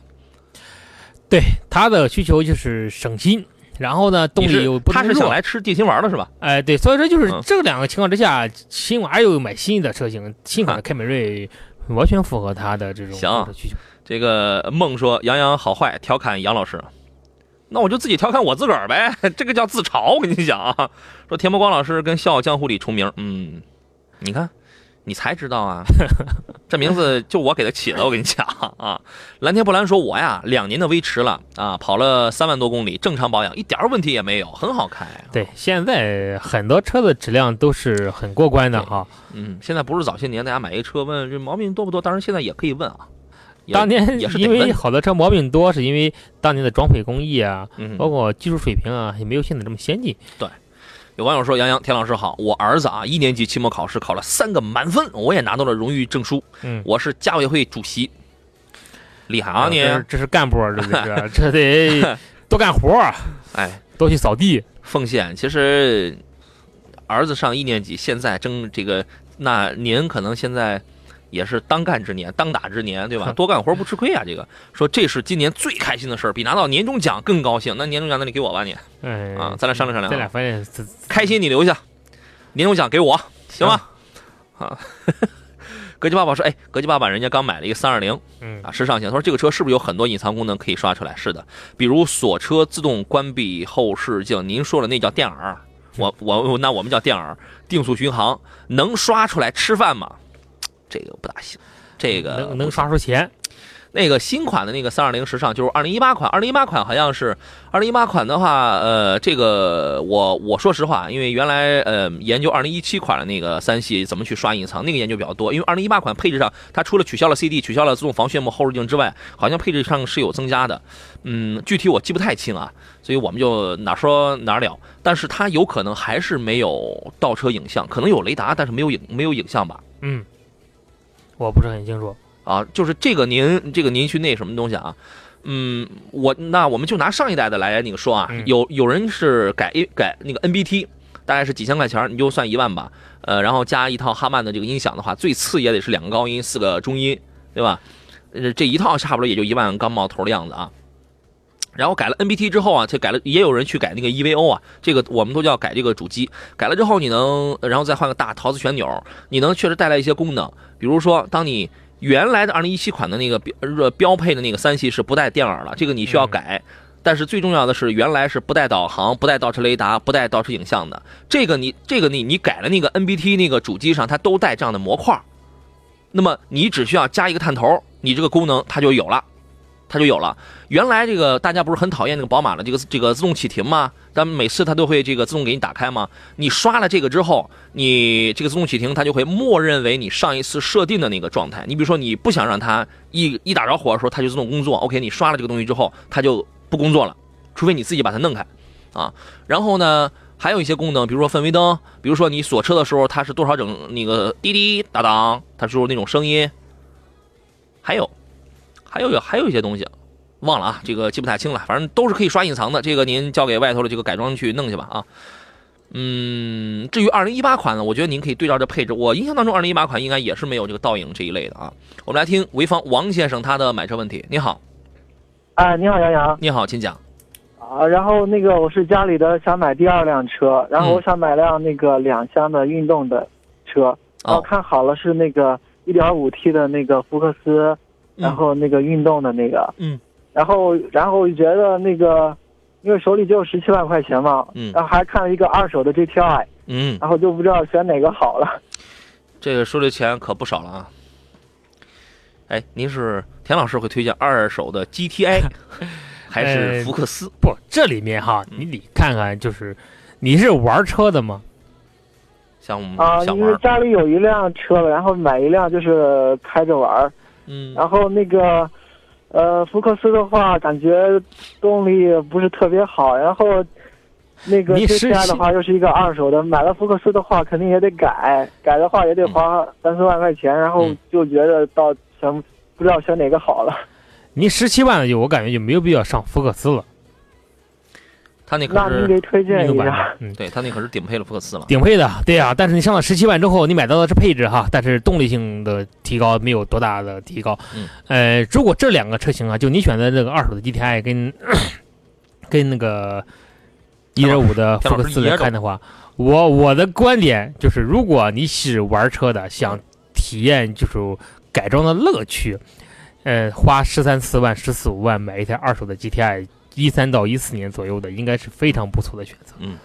对他的需求就是省心，然后呢动力又不他是想。来吃地心丸的是吧？哎，对，所以说就是嗯这两个情况之下，新娃又买新的车型，新款的凯美瑞完全符合他的这种行需求。这个梦说杨洋好坏，调侃杨老师。那我就自己调侃我自个儿呗，这个叫自嘲。我跟你讲啊，说田伯光老师跟《笑傲江湖》里重名，嗯，你看，你才知道啊，这名字就我给他起的。我跟你讲啊，蓝天不蓝说，我呀两年的威驰了啊，跑了三万多公里，正常保养，一点问题也没有，很好开。对，现在很多车的质量都是很过关的哈。嗯，现在不是早些年大家买一车问这毛病多不多，当然现在也可以问啊。也当年也是因为好多车毛病多，是因为当年的装配工艺啊，嗯，包括技术水平啊，也没有现在这么先进。对有网友说：“杨洋，田老师好，我儿子啊，一年级期末考试考了三个满分，我也拿到了荣誉证书。嗯，我是家委会主席，厉害啊你！这是这是干部儿，这是 这得 多干活儿，哎，多去扫地。奉献。其实儿子上一年级，现在正这个，那您可能现在也是当干之年，当打之年，对吧？多干活不吃亏啊！这个说这是今年最开心的事儿，比拿到年终奖更高兴。那年终奖那你给我吧你哎啊，咱俩商量商量啊。咱俩发现开心你留下，年终奖给我，行吗？啊，格吉爸爸说，哎，格吉爸爸人家刚买了一个三二零嗯啊，时尚型。他说这个车是不是有很多隐藏功能可以刷出来？是的，比如锁车、自动关闭后视镜。您说的那叫电耳，我我那我们叫电耳，定速巡航能刷出来吃饭吗？这个不大行，这个能能刷出钱，那个新款的那个三二零时尚就是二零一八款，二零一八款好像是二零一八款的话，呃，这个我我说实话，因为原来呃研究二零一七款的那个三系怎么去刷隐藏，那个研究比较多。因为二零一八款配置上，它除了取消了 CD、取消了自动防眩目后视镜之外，好像配置上是有增加的。嗯，具体我记不太清啊，所以我们就哪说哪了。但是它有可能还是没有倒车影像，可能有雷达，但是没有影没有影像吧。嗯，我不是很清楚。啊，就是这个您这个您去那什么东西啊？嗯，我那我们就拿上一代的来那个说啊，嗯有有人是改一改那个 NBT，大概是几千块钱，你就算一万吧。呃，然后加一套哈曼的这个音响的话，最次也得是两个高音，四个中音，对吧？呃，这一套差不多也就一万刚冒头的样子啊。然后改了 NBT 之后啊，这改了也有人去改那个 EVO 啊，这个我们都叫改这个主机。改了之后，你能然后再换个大陶瓷旋钮，你能确实带来一些功能，比如说当你原来的2017款的那个标呃标配的那个三系是不带电耳了，这个你需要改。但是最重要的是，原来是不带导航、不带倒车雷达、不带倒车影像的。这个你这个你你改了那个 NBT 那个主机上，它都带这样的模块。那么你只需要加一个探头，你这个功能它就有了，它就有了。原来这个大家不是很讨厌那个宝马的这个这个自动启停吗？但每次它都会这个自动给你打开吗？你刷了这个之后，你这个自动启停它就会默认为你上一次设定的那个状态。你比如说你不想让它一一打着火的时候它就自动工作，OK，你刷了这个东西之后它就不工作了，除非你自己把它弄开啊。然后呢？还有一些功能，比如说氛围灯，比如说你锁车的时候，它是多少整那个滴滴答当，它就是那种声音。还有，还有还有一些东西，忘了啊，这个记不太清了，反正都是可以刷隐藏的。这个您交给外头的这个改装去弄去吧啊。嗯，至于二零一八款呢，我觉得您可以对照这配置。我印象当中，二零一八款应该也是没有这个倒影这一类的啊。我们来听潍坊王先生他的买车问题。你好，哎，你好，杨洋你好，请讲。啊。然后那个我是家里的想买第二辆车，然后我想买辆那个两厢的运动的车，然后哦，看好了是那个一点五 T 的那个福克斯，然后那个运动的那个，嗯，然后然后我就觉得那个，因为手里只有十七万块钱嘛，嗯然后还看了一个二手的 GTI，嗯，然后就不知道选哪个好了。这个收的钱可不少了啊。哎，您是田老师会推荐二手的 GTI，还是呃福克斯？不，这里面哈，嗯你得看看，就是你是玩车的吗？像我们啊，因为家里有一辆车了，然后买一辆就是开着玩儿。嗯，然后那个，呃，福克斯的话，感觉动力不是特别好。然后那个你实 GTI 的话又是一个二手的，买了福克斯的话肯定也得改，改的话也得花三四万块钱。然后嗯就觉得到选不知道选哪个好了。你十七万的就我感觉就没有必要上福克斯了，他那可那您是给推荐那个版一下。本，嗯，对他那可是顶配了福克斯了。顶配的，对呀、但是你上了十七万之后，你买到的是配置哈，但是动力性的提高没有多大的提高。嗯，呃，如果这两个车型啊，就你选择这个二手的 GTI 跟 跟那个一点五的福克斯来看的话，我我的观点就是，如果你是玩车的，想体验就是改装的乐趣，呃，花十三四万、十四五万买一台二手的 GTI，一三到一四年左右的，应该是非常不错的选择。嗯。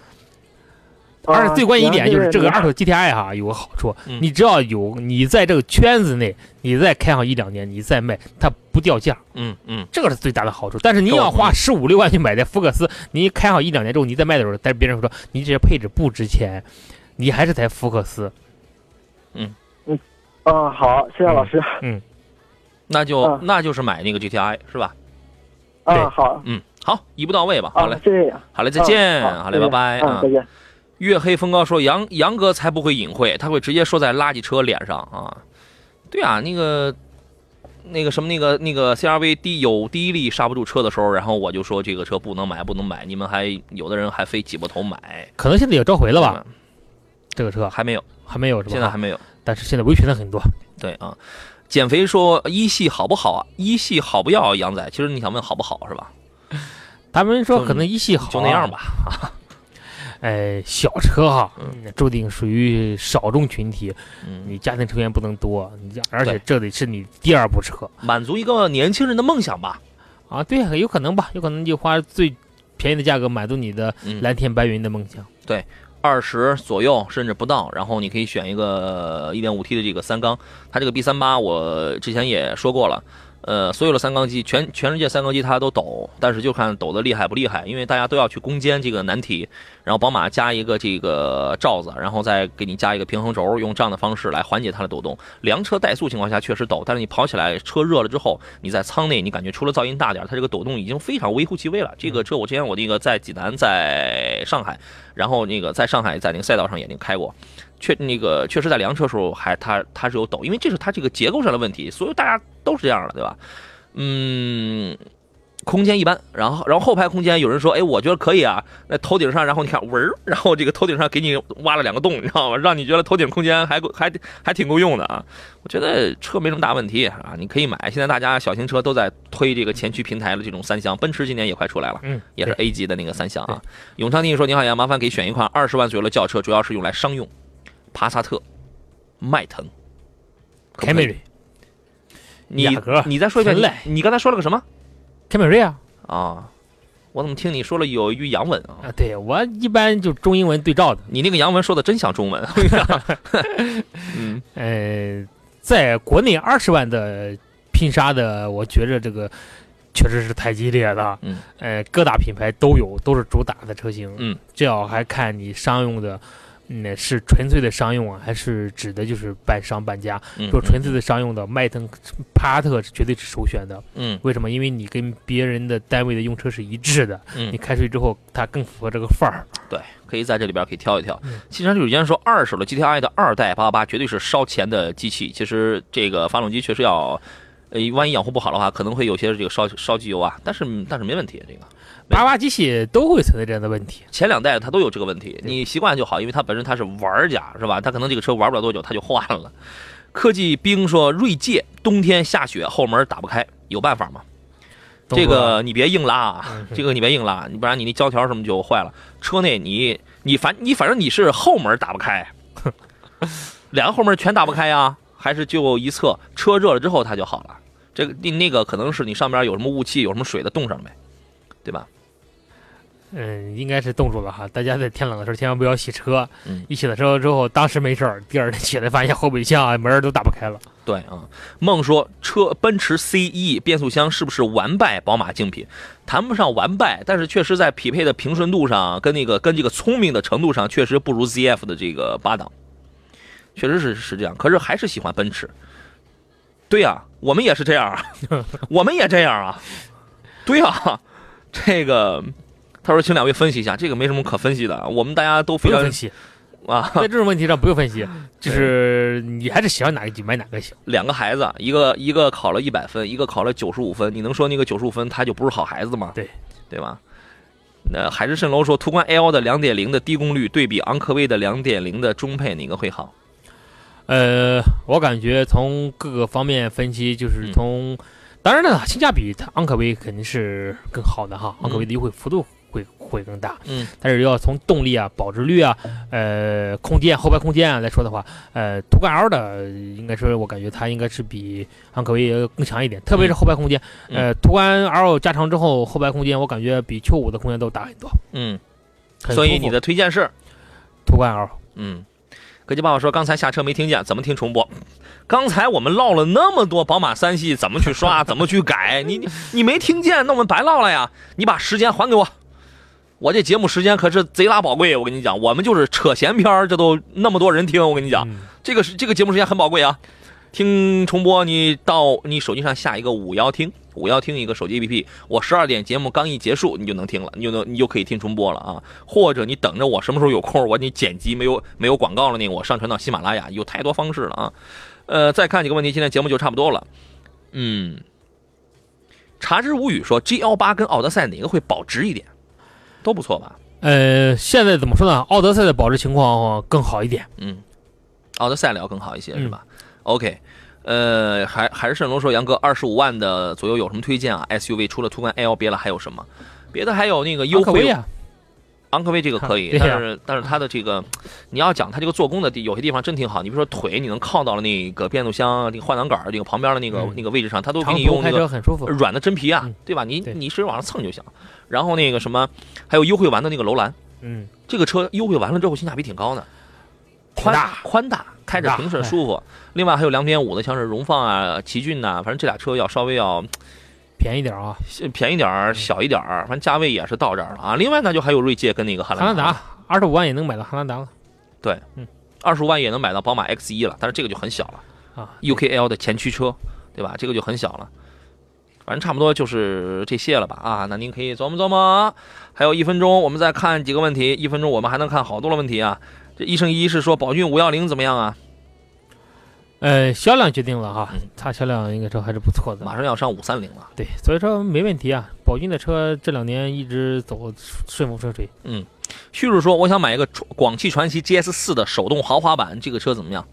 而且最关键一点就是这个二手 GTI 哈有个好处，嗯。你只要有你在这个圈子内，你再开上一两年，你再卖它不掉价，嗯嗯，这个是最大的好处。但是你要花十五六万去买台福克斯，你开上一两年之后，你再卖的时候，但是别人说你这些配置不值钱，你还是台福克斯。嗯。嗯啊，好，谢谢老师。嗯。那就啊。那就是买那个 GTI 是吧？对。啊，好，嗯，好，一步到位吧。好嘞，，啊谢谢。好嘞，再见，嗯好嘞，拜拜嗯，啊再。见。月黑风高说杨杨哥才不会隐晦，他会直接说在垃圾车脸上啊。对啊，那个那个什么那个那个 CRV 第有第一例刹不住车的时候，然后我就说这个车不能买，不能买，你们还有的人还非挤破头买，可能现在也召回了吧？对？这个车还没有，还没有是吧？现在还没有。但是现在维权的很多。对啊，减肥说一系好不好啊？一系好不要？杨仔，其实你想问好不好是吧？他们说可能一系好，就那样吧啊。哎，小车哈，嗯注定属于少众群体，嗯，你家庭成员不能多，你家而且这得是你第二部车满足一个年轻人的梦想吧。啊。对，有可能吧，有可能就花最便宜的价格满足你的嗯，蓝天白云的梦想。对二十左右甚至不到，然后你可以选一个一点五 T 的这个三缸，它这个 B 三八我之前也说过了。呃，所有的三缸机，全全世界三缸机它都抖，但是就看抖的厉害不厉害，因为大家都要去攻坚这个难题。然后宝马加一个这个罩子，然后再给你加一个平衡轴，用这样的方式来缓解它的抖动。凉车怠速情况下确实抖，但是你跑起来车热了之后，你在舱内你感觉除了噪音大点，它这个抖动已经非常微乎其微了。这个车我之前我那个在济南，在上海，然后那个在上海在那个赛道上也那个开过。确那个确实在凉车时候还它它是有抖，因为这是它这个结构上的问题，所有大家都是这样的，对吧？嗯，空间一般，然后然后后排空间有人说，哎，我觉得可以啊，那头顶上，然后你看纹儿，然后这个头顶上给你挖了两个洞，你知道吗？让你觉得头顶空间还够还还挺够用的啊。我觉得车没什么大问题啊，你可以买。现在大家小型车都在推这个前驱平台的这种三厢，奔驰今年也快出来了。嗯，也是 A 级的那个三厢啊。永昌弟说：“你好呀，麻烦给选一款二十万左右的轿车，主要是用来商用，帕萨特、迈腾、凯美瑞，你你再说一遍，你刚才说了个什么凯美瑞啊啊？我怎么听你说了有一句洋文啊？啊！对我一般就中英文对照的。你那个洋文说的真像中文。嗯呃，在国内二十万的拼杀的，我觉着这个确实是太激烈了。嗯，呃，各大品牌都有，都是主打的车型。嗯，这要还看你商用的，嗯，是纯粹的商用啊，还是指的就是半商半家？嗯，说纯粹的商用的，迈腾、帕萨特是绝对是首选的。嗯为什么？因为你跟别人的单位的用车是一致的，嗯你开出去之后，它更符合这个范儿。对，可以在这里边可以挑一挑嗯。汽车有间说，二手的 GTI 的二代八八八绝对是烧钱的机器。其实这个发动机确实要，呃，万一养护不好的话，可能会有些这个烧烧机油啊。但是但是没问题，这个八八机器都会存在这样的问题。前两代它都有这个问题，你习惯就好，因为它本身它是玩家是吧？它可能这个车玩不了多久它就换了。科技兵说，锐界冬天下雪后门打不开，有办法吗？这个你别硬拉啊，嗯这个你别硬拉，你不然你那胶条什么就坏了。车内你你反你反正你是后门打不开，两个后门全打不开呀，还是就一侧？车热了之后它就好了。这个那那个可能是你上边有什么雾气，有什么水的冻上了呗，对吧？嗯，应该是冻住了哈。大家在天冷的时候千万不要洗车，嗯一洗了车之后，当时没事儿，第二天起来发现后备箱啊门儿都打不开了。对啊，梦说车奔驰 CE 变速箱是不是完败宝马竞品？谈不上完败，但是确实在匹配的平顺度上，跟那个跟这个聪明的程度上，确实不如 ZF 的这个八档，确实是是这样。可是还是喜欢奔驰。对呀、我们也是这样啊，我们也这样啊。对呀、这个他说，请两位分析一下，这个没什么可分析的，我们大家都非常分析，啊。在这种问题上不用分析，就是你还是喜欢哪个就买哪个行。两个孩子，一个一个考了一百分，一个考了九十五分，你能说那个九十五分他就不是好孩子吗？对，对吧？那海市蜃楼说，途观 L 的两点零的低功率对比昂科威的两点零的中配，哪个会好？呃，我感觉从各个方面分析，就是嗯从，当然了，性价比它昂科威肯定是更好的哈，嗯昂科威的优惠幅度会会更大。嗯但是要从动力啊、保值率啊、呃、空间、后排空间啊来说的话，呃，途观 L 的应该说，我感觉它应该是比昂科威更强一点，特别是后排空间。嗯呃，途观 L 加长之后，后排空间我感觉比 Q 五的空间都大很多。嗯，所以你的推荐是？途观 L 嗯，科技爸爸说刚才下车没听见，怎么听重播？刚才我们唠了那么多宝马三系怎么去刷，怎么去改，你你你没听见，那我们白唠了呀！你把时间还给我，我这节目时间可是贼拉宝贵，我跟你讲，我们就是扯闲篇儿这都那么多人听，我跟你讲，嗯这个是这个节目时间很宝贵啊。听重播，你到你手机上下一个五幺听，五幺听一个手机 APP，我十二点节目刚一结束，你就能听了，你就能你就可以听重播了啊。或者你等着我什么时候有空，我你剪辑没有没有广告了呢，我上传到喜马拉雅，有太多方式了啊。呃，再看几个问题，今天节目就差不多了。嗯，茶之无语说 G L 八跟奥德赛哪个会保值一点？都不错吧？呃，现在怎么说呢？奥德赛的保值情况更好一点。嗯，奥德赛要更好一些是吧？OK，呃，还还是沈龙说杨哥二十五万的左右有什么推荐啊？SUV 除了途观 L 别了还有什么？别的还有那个优惠。啊，昂科威这个可以，但是但是它的这个，你要讲它这个做工的地，有些地方真挺好。你比如说腿，你能靠到了那个变速箱那个换挡杆儿这个旁边的那个、嗯那个位置上，它都给你用那个。软的真皮啊，嗯对吧？你你使劲往上蹭就行。然后那个什么，还有优惠完的那个楼兰，嗯，这个车优惠完了之后性价比挺高的，宽大宽大，开着大平顺哎舒服。另外还有两点五的，像是荣放啊、奇骏呐、反正这俩车要稍微要便宜点啊。便宜点儿、小一点儿，反正价位也是到这儿了啊。另外呢，就还有锐界跟那个汉兰达二十五万也能买到汉兰达了对，嗯二十五万也能买到宝马 X 一了，但是这个就很小了啊。，UKL 的前驱车，对吧？这个就很小了。反正差不多就是这些了吧啊，那您可以琢磨琢磨。还有一分钟，我们再看几个问题。一分钟我们还能看好多的问题啊。这一生一是说宝骏五幺零怎么样啊？呃，销量决定了哈嗯，它销量应该说还是不错的。马上要上五三零了。对，所以说没问题啊。宝骏的车这两年一直走顺风顺水，嗯。旭日说，我想买一个广汽传祺 GS 四的手动豪华版，这个车怎么样？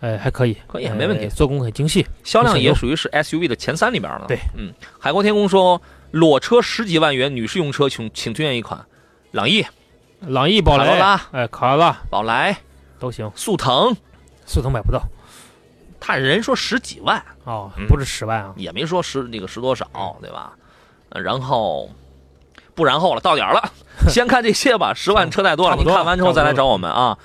呃，还可以，可以没问题。呃做工很精细。销量也属于是 SUV 的前三里边了。对，嗯，海阔天空说，裸车十几万元女士用车，请请推荐一款，朗逸、朗逸、宝来，卡罗拉、哎，卡罗拉。宝来、都行，速腾，速腾买不到他人说十几万，哦嗯，不是十万啊。也没说十那个十多少，对吧？呃然后不然后了，到点儿了，先看这些吧。十万车太多了，你看完之后再来找我们啊。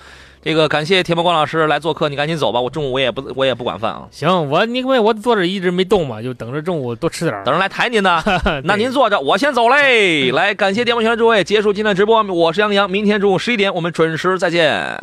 这个感谢铁木光老师来做客，你赶紧走吧，我中午我也不我也不管饭啊，行，我因为我坐着一直没动嘛，就等着中午多吃点儿。等着来抬您呢。那您坐着，我先走嘞。来，感谢电波前的诸位，结束今天的直播，我是杨洋，明天中午十一点我们准时再见。